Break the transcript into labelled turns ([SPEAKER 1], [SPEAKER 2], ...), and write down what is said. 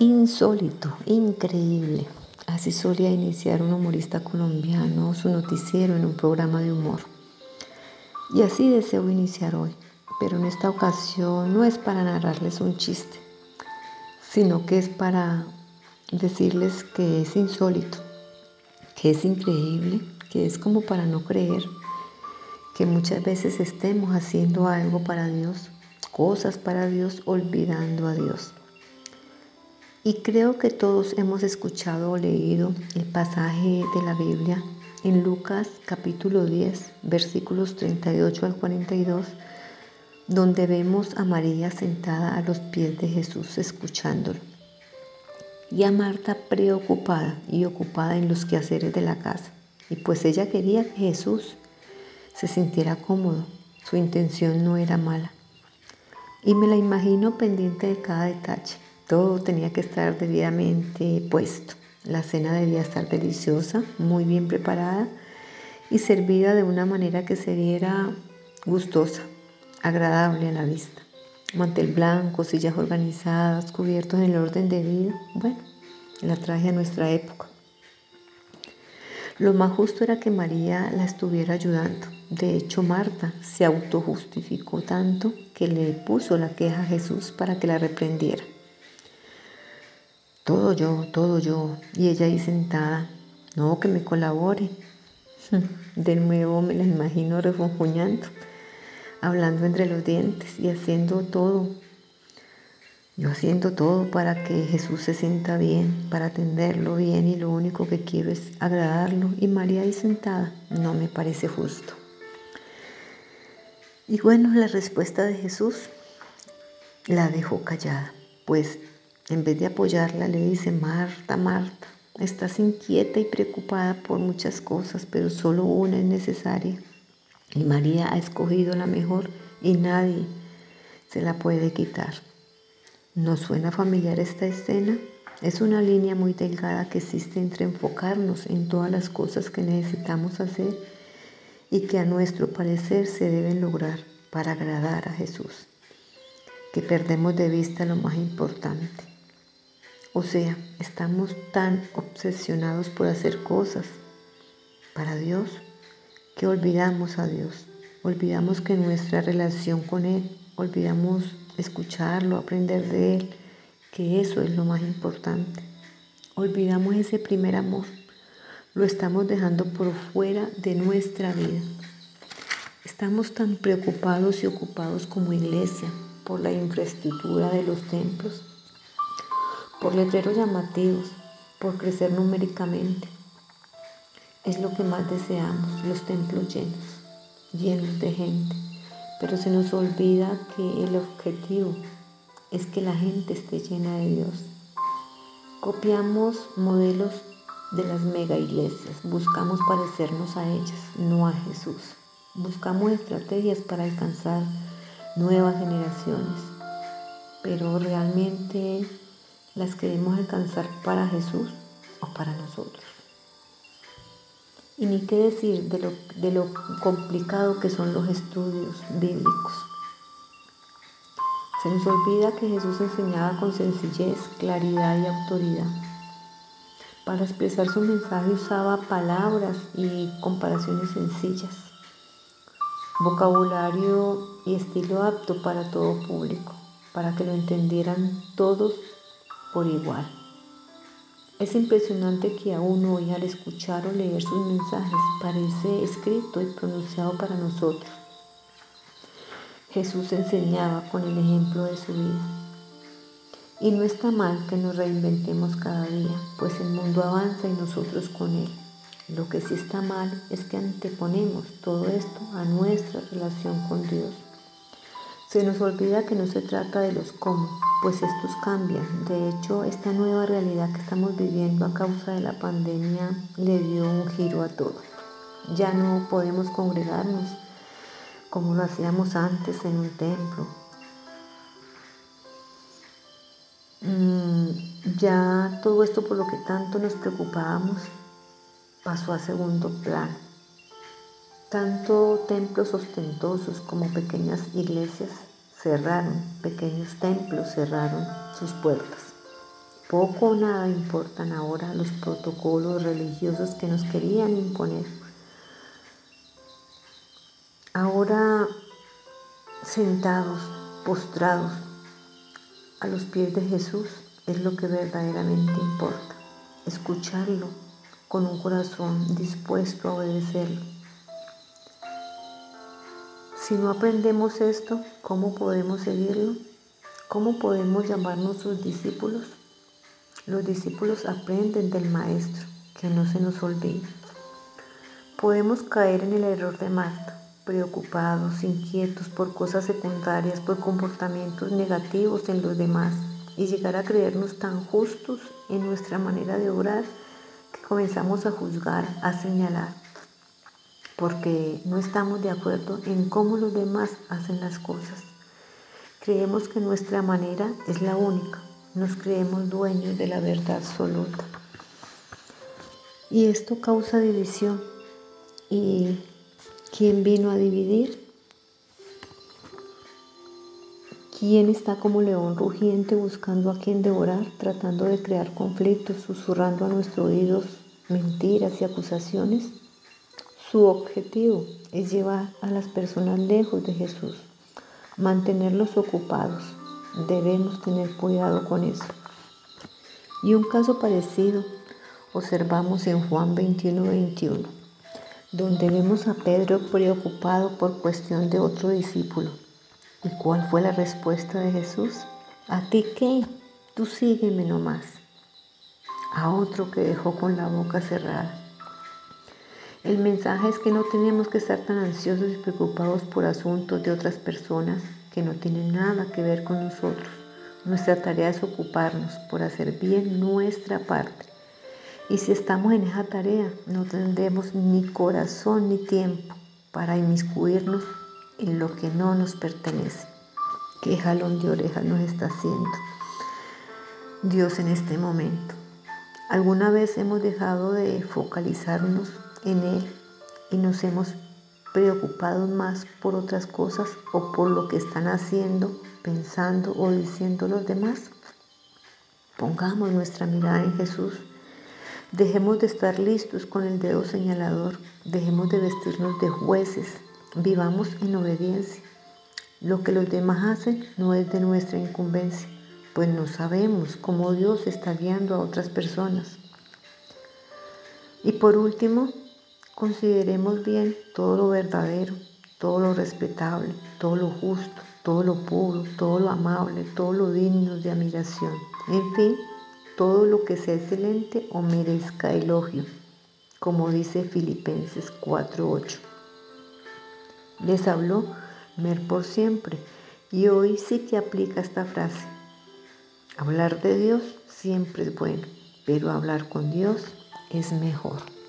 [SPEAKER 1] Insólito, increíble. Así solía iniciar un humorista colombiano su noticiero en un programa de humor. Y así deseo iniciar hoy, pero en esta ocasión no es para narrarles un chiste, sino que es para decirles que es insólito, que es increíble, que es como para no creer que muchas veces estemos haciendo algo para Dios, cosas para Dios, olvidando a Dios. Y creo que todos hemos escuchado o leído el pasaje de la Biblia en Lucas capítulo 10, versículos 38 al 42, donde vemos a María sentada a los pies de Jesús escuchándolo y a Marta preocupada y ocupada en los quehaceres de la casa. Y pues ella quería que Jesús se sintiera cómodo, su intención no era mala. Y me la imagino pendiente de cada detalle todo tenía que estar debidamente puesto. La cena debía estar deliciosa, muy bien preparada y servida de una manera que se viera gustosa, agradable a la vista. Mantel blanco, sillas organizadas, cubiertos en el orden debido. Bueno, la traje a nuestra época. Lo más justo era que María la estuviera ayudando. De hecho, Marta se autojustificó tanto que le puso la queja a Jesús para que la reprendiera. Todo yo, todo yo. Y ella ahí sentada. No, que me colabore. De nuevo me la imagino refunfuñando, hablando entre los dientes y haciendo todo. Yo haciendo todo para que Jesús se sienta bien, para atenderlo bien y lo único que quiero es agradarlo. Y María ahí sentada, no me parece justo. Y bueno, la respuesta de Jesús la dejó callada, pues en vez de apoyarla, le dice, Marta, Marta, estás inquieta y preocupada por muchas cosas, pero solo una es necesaria. Y María ha escogido la mejor y nadie se la puede quitar. ¿No suena familiar esta escena? Es una línea muy delgada que existe entre enfocarnos en todas las cosas que necesitamos hacer y que a nuestro parecer se deben lograr para agradar a Jesús, que perdemos de vista lo más importante, o sea, estamos tan obsesionados por hacer cosas para Dios que olvidamos a Dios. Olvidamos que nuestra relación con Él, olvidamos escucharlo, aprender de Él, que eso es lo más importante. Olvidamos ese primer amor. Lo estamos dejando por fuera de nuestra vida. Estamos tan preocupados y ocupados como iglesia por la infraestructura de los templos, por letreros llamativos, por crecer numéricamente. Es lo que más deseamos, los templos llenos, llenos de gente. Pero se nos olvida que el objetivo es que la gente esté llena de Dios. Copiamos modelos de las mega iglesias, buscamos parecernos a ellas, no a Jesús. Buscamos estrategias para alcanzar nuevas generaciones, pero realmente las queremos alcanzar para Jesús o para nosotros. Y ni qué decir de lo, de lo complicado que son los estudios bíblicos. Se nos olvida que Jesús enseñaba con sencillez, claridad y autoridad. Para expresar su mensaje usaba palabras y comparaciones sencillas, vocabulario y estilo apto para todo público, para que lo entendieran todos por igual. Es impresionante que aún hoy al escuchar o leer sus mensajes parece escrito y pronunciado para nosotros. Jesús enseñaba con el ejemplo de su vida. Y no está mal que nos reinventemos cada día, pues el mundo avanza y nosotros con él. Lo que sí está mal es que anteponemos todo esto a nuestra relación con Dios. Se nos olvida que no se trata de los cómo, pues estos cambian. De hecho, esta nueva realidad que estamos viviendo a causa de la pandemia le dio un giro a todo. Ya no podemos congregarnos como lo hacíamos antes en un templo. Mm, ya todo esto por lo que tanto nos preocupábamos pasó a segundo plano. Tanto templos ostentosos como pequeñas iglesias cerraron, pequeños templos cerraron sus puertas. Poco o nada importan ahora los protocolos religiosos que nos querían imponer. Ahora sentados, postrados a los pies de Jesús es lo que verdaderamente importa. Escucharlo con un corazón dispuesto a obedecerlo. Si no aprendemos esto, ¿cómo podemos seguirlo? ¿Cómo podemos llamarnos sus discípulos? Los discípulos aprenden del Maestro, que no se nos olvide. Podemos caer en el error de Marta, preocupados, inquietos por cosas secundarias, por comportamientos negativos en los demás y llegar a creernos tan justos en nuestra manera de obrar que comenzamos a juzgar, a señalar, porque no estamos de acuerdo en cómo los demás hacen las cosas. Creemos que nuestra manera es la única, nos creemos dueños de la verdad absoluta. Y esto causa división. ¿Y quién vino a dividir? ¿Quién está como león rugiente buscando a quien devorar, tratando de crear conflictos, susurrando a nuestros oídos mentiras y acusaciones? Su objetivo es llevar a las personas lejos de Jesús, mantenerlos ocupados. Debemos tener cuidado con eso. Y un caso parecido observamos en Juan 21, 21, donde vemos a Pedro preocupado por cuestión de otro discípulo ¿Y cuál fue la respuesta de Jesús? ¿A ti qué? Tú sígueme nomás. A otro que dejó con la boca cerrada. El mensaje es que no tenemos que estar tan ansiosos y preocupados por asuntos de otras personas que no tienen nada que ver con nosotros. Nuestra tarea es ocuparnos por hacer bien nuestra parte. Y si estamos en esa tarea, no tendremos ni corazón ni tiempo para inmiscuirnos en lo que no nos pertenece. ¿Qué jalón de orejas nos está haciendo Dios en este momento? ¿Alguna vez hemos dejado de focalizarnos en Él y nos hemos preocupado más por otras cosas o por lo que están haciendo, pensando o diciendo los demás? Pongamos nuestra mirada en Jesús. Dejemos de estar listos con el dedo señalador. Dejemos de vestirnos de jueces Vivamos en obediencia. Lo que los demás hacen no es de nuestra incumbencia, pues no sabemos cómo Dios está guiando a otras personas. Y por último, consideremos bien todo lo verdadero, todo lo respetable, todo lo justo, todo lo puro, todo lo amable, todo lo digno de admiración. En fin, todo lo que sea excelente o merezca elogio, como dice Filipenses 4.8. Les habló Mer por siempre y hoy sí que aplica esta frase. Hablar de Dios siempre es bueno, pero hablar con Dios es mejor.